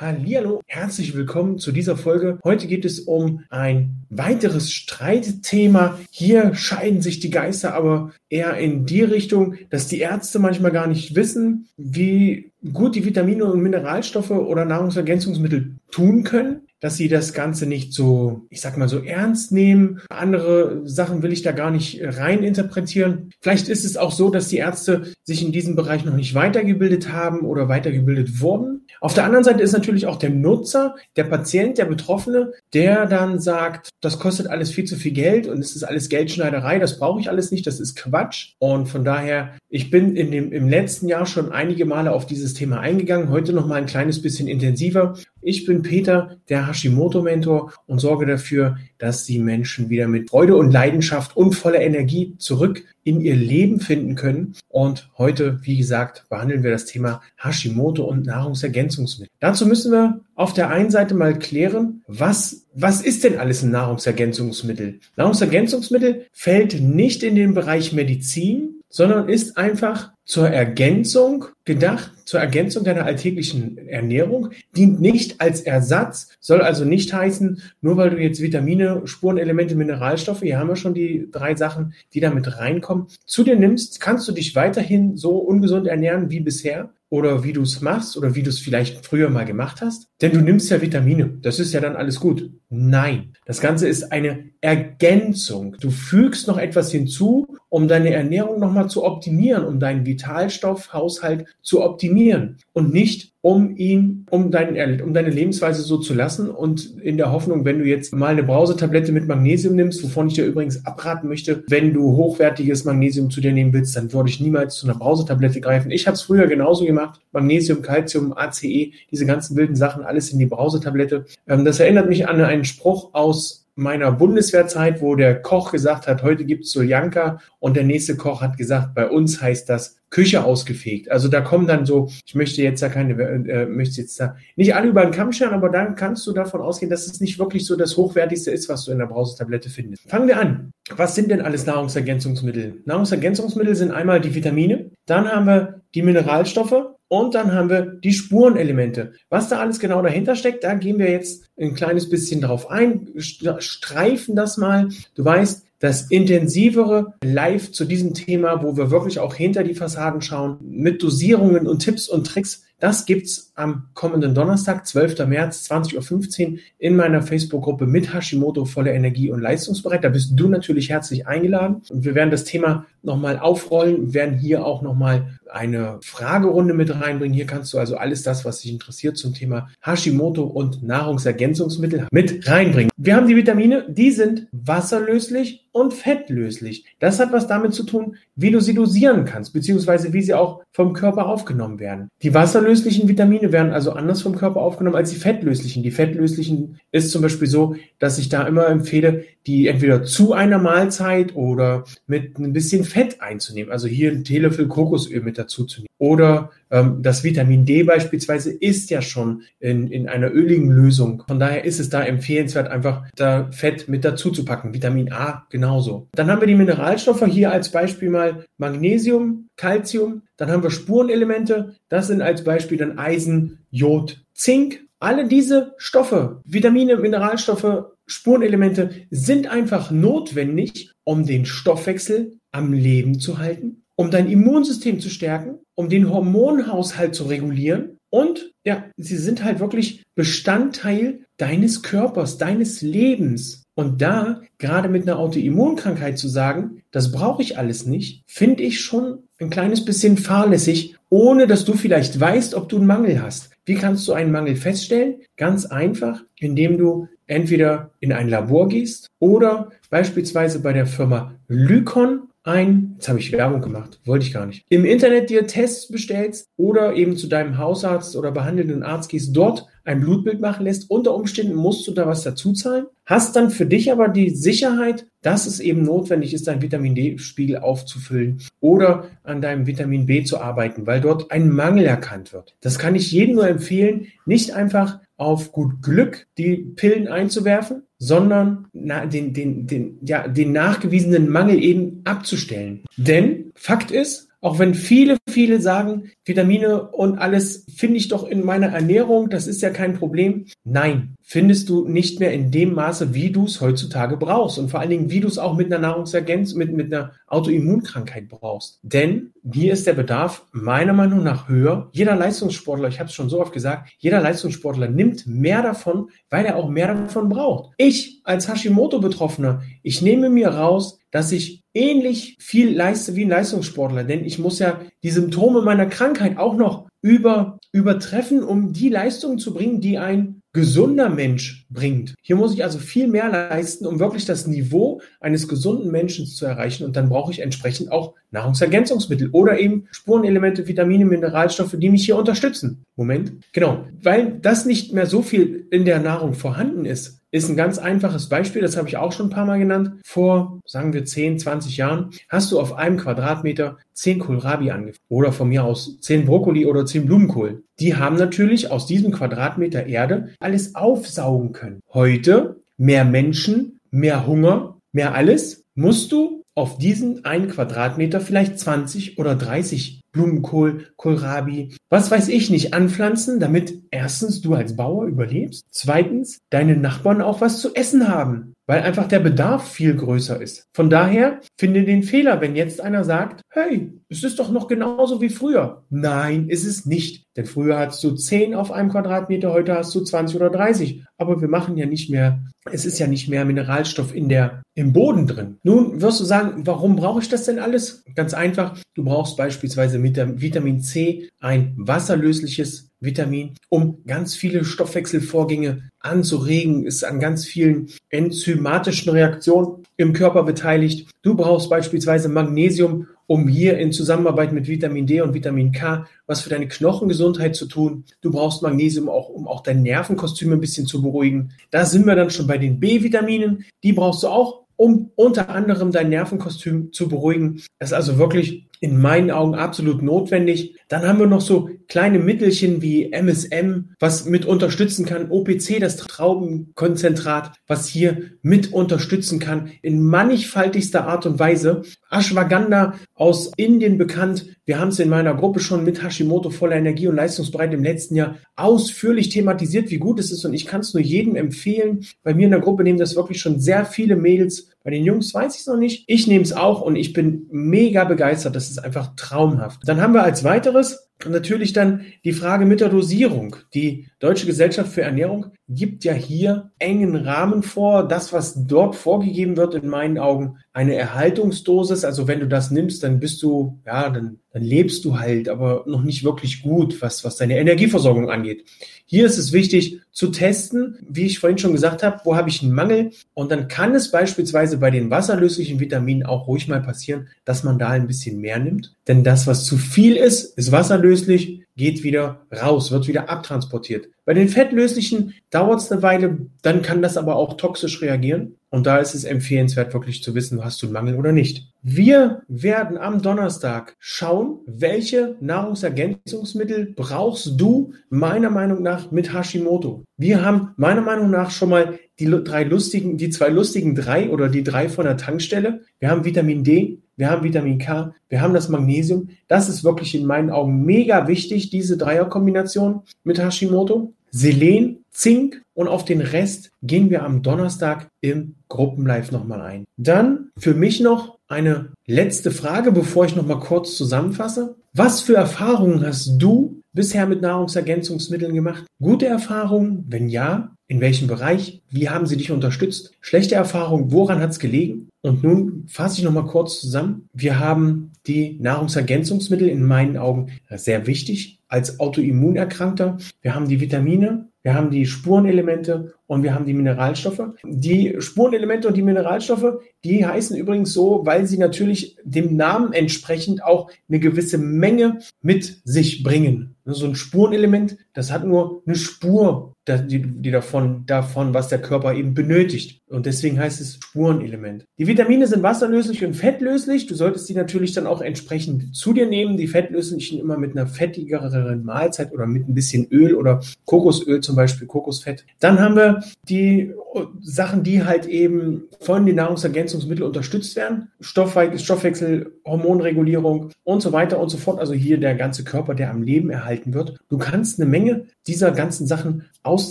Hallihallo, herzlich willkommen zu dieser Folge. Heute geht es um ein weiteres Streitthema. Hier scheiden sich die Geister aber eher in die Richtung, dass die Ärzte manchmal gar nicht wissen, wie gut die Vitamine und Mineralstoffe oder Nahrungsergänzungsmittel tun können dass sie das Ganze nicht so, ich sag mal, so ernst nehmen. Andere Sachen will ich da gar nicht rein interpretieren. Vielleicht ist es auch so, dass die Ärzte sich in diesem Bereich noch nicht weitergebildet haben oder weitergebildet wurden. Auf der anderen Seite ist natürlich auch der Nutzer, der Patient, der Betroffene, der dann sagt, das kostet alles viel zu viel Geld und es ist alles Geldschneiderei, das brauche ich alles nicht, das ist Quatsch. Und von daher, ich bin in dem, im letzten Jahr schon einige Male auf dieses Thema eingegangen, heute noch mal ein kleines bisschen intensiver. Ich bin Peter, der Hashimoto-Mentor und sorge dafür, dass die Menschen wieder mit Freude und Leidenschaft und voller Energie zurück in ihr Leben finden können. Und heute, wie gesagt, behandeln wir das Thema Hashimoto und Nahrungsergänzungsmittel. Dazu müssen wir auf der einen Seite mal klären, was, was ist denn alles ein Nahrungsergänzungsmittel? Nahrungsergänzungsmittel fällt nicht in den Bereich Medizin, sondern ist einfach zur Ergänzung gedacht, zur Ergänzung deiner alltäglichen Ernährung, dient nicht als Ersatz, soll also nicht heißen, nur weil du jetzt Vitamine, Spurenelemente, Mineralstoffe, hier haben wir schon die drei Sachen, die damit reinkommen, zu dir nimmst, kannst du dich weiterhin so ungesund ernähren wie bisher oder wie du es machst oder wie du es vielleicht früher mal gemacht hast. Denn du nimmst ja Vitamine, das ist ja dann alles gut. Nein, das Ganze ist eine Ergänzung. Du fügst noch etwas hinzu, um deine Ernährung nochmal zu optimieren, um deinen Vitalstoffhaushalt zu optimieren und nicht um ihn, um, dein, um deine Lebensweise so zu lassen und in der Hoffnung, wenn du jetzt mal eine Brausetablette mit Magnesium nimmst, wovon ich dir übrigens abraten möchte, wenn du hochwertiges Magnesium zu dir nehmen willst, dann würde ich niemals zu einer Brausetablette greifen. Ich habe es früher genauso gemacht. Magnesium, Calcium, ACE, diese ganzen wilden Sachen, alles in die Brausetablette. Ähm, das erinnert mich an einen Spruch aus meiner Bundeswehrzeit, wo der Koch gesagt hat, heute gibt's Soljanka und der nächste Koch hat gesagt, bei uns heißt das Küche ausgefegt. Also da kommen dann so, ich möchte jetzt da keine, äh, möchte jetzt da nicht alle über den Kamm scheren, aber dann kannst du davon ausgehen, dass es nicht wirklich so das Hochwertigste ist, was du in der Brausetablette findest. Fangen wir an. Was sind denn alles Nahrungsergänzungsmittel? Nahrungsergänzungsmittel sind einmal die Vitamine, dann haben wir die Mineralstoffe, und dann haben wir die Spurenelemente. Was da alles genau dahinter steckt, da gehen wir jetzt ein kleines bisschen drauf ein, streifen das mal. Du weißt, das intensivere Live zu diesem Thema, wo wir wirklich auch hinter die Fassaden schauen, mit Dosierungen und Tipps und Tricks, das gibt's am kommenden Donnerstag, 12. März, 20.15 Uhr in meiner Facebook-Gruppe mit Hashimoto voller Energie und leistungsbereit. Da bist du natürlich herzlich eingeladen. Und wir werden das Thema nochmal aufrollen, werden hier auch nochmal eine Fragerunde mit reinbringen. Hier kannst du also alles das, was dich interessiert zum Thema Hashimoto und Nahrungsergänzungsmittel mit reinbringen. Wir haben die Vitamine, die sind wasserlöslich und fettlöslich. Das hat was damit zu tun, wie du sie dosieren kannst, beziehungsweise wie sie auch vom Körper aufgenommen werden. Die wasserlöslichen Vitamine werden also anders vom Körper aufgenommen als die fettlöslichen. Die fettlöslichen ist zum Beispiel so, dass ich da immer empfehle, die entweder zu einer Mahlzeit oder mit ein bisschen Fett einzunehmen. Also hier ein Teelöffel Kokosöl mit dazu zu nehmen. Oder ähm, das Vitamin D beispielsweise ist ja schon in, in einer öligen Lösung. Von daher ist es da empfehlenswert, einfach da Fett mit dazu zu packen. Vitamin A genauso. Dann haben wir die Mineralstoffe hier als Beispiel mal Magnesium, Calcium. Dann haben wir Spurenelemente. Das sind als Beispiel dann Eisen, Jod, Zink. Alle diese Stoffe, Vitamine, Mineralstoffe, Spurenelemente sind einfach notwendig, um den Stoffwechsel am Leben zu halten, um dein Immunsystem zu stärken, um den Hormonhaushalt zu regulieren und ja, sie sind halt wirklich Bestandteil deines Körpers, deines Lebens. Und da gerade mit einer Autoimmunkrankheit zu sagen, das brauche ich alles nicht, finde ich schon ein kleines bisschen fahrlässig, ohne dass du vielleicht weißt, ob du einen Mangel hast. Wie kannst du einen Mangel feststellen? Ganz einfach, indem du entweder in ein Labor gehst oder beispielsweise bei der Firma Lykon ein, jetzt habe ich Werbung gemacht, wollte ich gar nicht, im Internet dir Tests bestellst oder eben zu deinem Hausarzt oder behandelnden Arzt gehst, dort ein Blutbild machen lässt. Unter Umständen musst du da was dazu zahlen, hast dann für dich aber die Sicherheit, dass es eben notwendig ist, deinen Vitamin D-Spiegel aufzufüllen oder an deinem Vitamin B zu arbeiten, weil dort ein Mangel erkannt wird. Das kann ich jedem nur empfehlen, nicht einfach auf gut Glück die Pillen einzuwerfen, sondern den, den, den, ja, den nachgewiesenen Mangel eben abzustellen. Denn Fakt ist, auch wenn viele, viele sagen, Vitamine und alles finde ich doch in meiner Ernährung, das ist ja kein Problem. Nein, findest du nicht mehr in dem Maße, wie du es heutzutage brauchst und vor allen Dingen, wie du es auch mit einer Nahrungsergänzung, mit, mit einer Autoimmunkrankheit brauchst. Denn hier ist der Bedarf meiner Meinung nach höher. Jeder Leistungssportler, ich habe es schon so oft gesagt, jeder Leistungssportler nimmt mehr davon, weil er auch mehr davon braucht. Ich als Hashimoto-Betroffener, ich nehme mir raus, dass ich ähnlich viel leiste wie ein Leistungssportler, denn ich muss ja die Symptome meiner Krankheit auch noch über, übertreffen, um die Leistungen zu bringen, die ein gesunder Mensch bringt. Hier muss ich also viel mehr leisten, um wirklich das Niveau eines gesunden Menschen zu erreichen. Und dann brauche ich entsprechend auch Nahrungsergänzungsmittel oder eben Spurenelemente, Vitamine, Mineralstoffe, die mich hier unterstützen. Moment. Genau. Weil das nicht mehr so viel in der Nahrung vorhanden ist, ist ein ganz einfaches Beispiel, das habe ich auch schon ein paar Mal genannt. Vor, sagen wir, 10, 20 Jahren hast du auf einem Quadratmeter 10 Kohlrabi angefangen. Oder von mir aus 10 Brokkoli oder 10 Blumenkohl. Die haben natürlich aus diesem Quadratmeter Erde alles aufsaugen können. Heute mehr Menschen, mehr Hunger, mehr alles, musst du auf diesen einen Quadratmeter vielleicht 20 oder 30 Blumenkohl, Kohlrabi, was weiß ich nicht, anpflanzen, damit erstens du als Bauer überlebst, zweitens deine Nachbarn auch was zu essen haben weil einfach der Bedarf viel größer ist. Von daher finde den Fehler, wenn jetzt einer sagt, hey, es ist doch noch genauso wie früher. Nein, ist es nicht. Denn früher hattest du 10 auf einem Quadratmeter, heute hast du 20 oder 30. Aber wir machen ja nicht mehr, es ist ja nicht mehr Mineralstoff in der, im Boden drin. Nun wirst du sagen, warum brauche ich das denn alles? Ganz einfach, du brauchst beispielsweise mit dem Vitamin C ein wasserlösliches Vitamin, um ganz viele Stoffwechselvorgänge anzuregen, ist an ganz vielen enzymatischen Reaktionen im Körper beteiligt. Du brauchst beispielsweise Magnesium, um hier in Zusammenarbeit mit Vitamin D und Vitamin K was für deine Knochengesundheit zu tun. Du brauchst Magnesium auch, um auch dein Nervenkostüm ein bisschen zu beruhigen. Da sind wir dann schon bei den B-Vitaminen. Die brauchst du auch, um unter anderem dein Nervenkostüm zu beruhigen. Das ist also wirklich in meinen Augen absolut notwendig. Dann haben wir noch so kleine Mittelchen wie MSM, was mit unterstützen kann, OPC, das Traubenkonzentrat, was hier mit unterstützen kann in mannigfaltigster Art und Weise. Ashwagandha aus Indien bekannt. Wir haben es in meiner Gruppe schon mit Hashimoto voller Energie und leistungsbereit im letzten Jahr ausführlich thematisiert, wie gut es ist und ich kann es nur jedem empfehlen. Bei mir in der Gruppe nehmen das wirklich schon sehr viele Mädels bei den Jungs weiß ich es noch nicht. Ich nehme es auch und ich bin mega begeistert. Das ist einfach traumhaft. Dann haben wir als weiteres natürlich dann die Frage mit der Dosierung. Die Deutsche Gesellschaft für Ernährung gibt ja hier engen Rahmen vor. Das, was dort vorgegeben wird, in meinen Augen eine Erhaltungsdosis. Also wenn du das nimmst, dann bist du, ja, dann, dann lebst du halt, aber noch nicht wirklich gut, was, was deine Energieversorgung angeht. Hier ist es wichtig zu testen, wie ich vorhin schon gesagt habe, wo habe ich einen Mangel. Und dann kann es beispielsweise bei den wasserlöslichen Vitaminen auch ruhig mal passieren, dass man da ein bisschen mehr nimmt. Denn das, was zu viel ist, ist wasserlöslich, geht wieder raus, wird wieder abtransportiert. Bei den fettlöslichen dauert es eine Weile, dann kann das aber auch toxisch reagieren. Und da ist es empfehlenswert, wirklich zu wissen, hast du einen Mangel oder nicht. Wir werden am Donnerstag schauen, welche Nahrungsergänzungsmittel brauchst du meiner Meinung nach mit Hashimoto. Wir haben meiner Meinung nach schon mal die drei lustigen, die zwei lustigen drei oder die drei von der Tankstelle. Wir haben Vitamin D, wir haben Vitamin K, wir haben das Magnesium. Das ist wirklich in meinen Augen mega wichtig, diese Dreierkombination mit Hashimoto. Selen, Zink und auf den Rest gehen wir am Donnerstag im Gruppenlive nochmal ein. Dann für mich noch eine letzte Frage, bevor ich nochmal kurz zusammenfasse. Was für Erfahrungen hast du bisher mit Nahrungsergänzungsmitteln gemacht? Gute Erfahrungen? Wenn ja, in welchem Bereich? Wie haben sie dich unterstützt? Schlechte Erfahrungen? Woran hat es gelegen? Und nun fasse ich nochmal kurz zusammen. Wir haben die Nahrungsergänzungsmittel in meinen Augen sehr wichtig als Autoimmunerkrankter. Wir haben die Vitamine, wir haben die Spurenelemente und wir haben die Mineralstoffe. Die Spurenelemente und die Mineralstoffe, die heißen übrigens so, weil sie natürlich dem Namen entsprechend auch eine gewisse Menge mit sich bringen. So ein Spurenelement, das hat nur eine Spur die, die davon, davon, was der Körper eben benötigt. Und deswegen heißt es Spurenelement. Die Vitamine sind wasserlöslich und fettlöslich. Du solltest die natürlich dann auch entsprechend zu dir nehmen. Die fettlöslichen immer mit einer fettigeren Mahlzeit oder mit ein bisschen Öl oder Kokosöl zum Beispiel, Kokosfett. Dann haben wir die Sachen, die halt eben von den Nahrungsergänzungsmitteln unterstützt werden. Stoffwechsel, Hormonregulierung und so weiter und so fort. Also hier der ganze Körper, der am Leben erhalten wird. Du kannst eine Menge dieser ganzen Sachen aus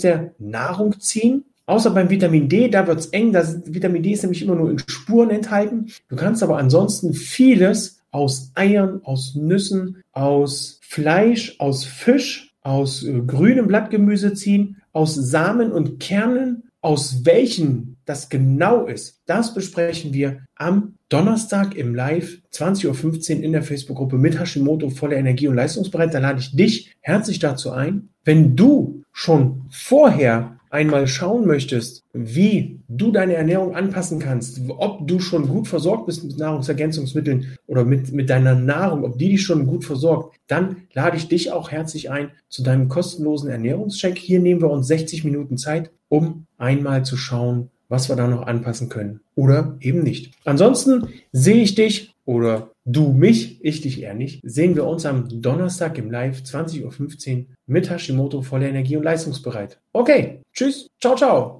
der Nahrung ziehen. Außer beim Vitamin D, da wird's eng. Das Vitamin D ist nämlich immer nur in Spuren enthalten. Du kannst aber ansonsten vieles aus Eiern, aus Nüssen, aus Fleisch, aus Fisch, aus äh, grünem Blattgemüse ziehen, aus Samen und Kernen aus welchen das genau ist, das besprechen wir am Donnerstag im Live 20.15 Uhr in der Facebook-Gruppe mit Hashimoto voller Energie und leistungsbereit. Da lade ich dich herzlich dazu ein. Wenn du schon vorher einmal schauen möchtest, wie du deine Ernährung anpassen kannst, ob du schon gut versorgt bist mit Nahrungsergänzungsmitteln oder mit, mit deiner Nahrung, ob die dich schon gut versorgt, dann lade ich dich auch herzlich ein zu deinem kostenlosen Ernährungscheck. Hier nehmen wir uns 60 Minuten Zeit, um einmal zu schauen, was wir da noch anpassen können oder eben nicht. Ansonsten sehe ich dich oder du mich, ich dich eher nicht, sehen wir uns am Donnerstag im Live 20.15 Uhr mit Hashimoto voller Energie und leistungsbereit. Okay, tschüss, ciao, ciao.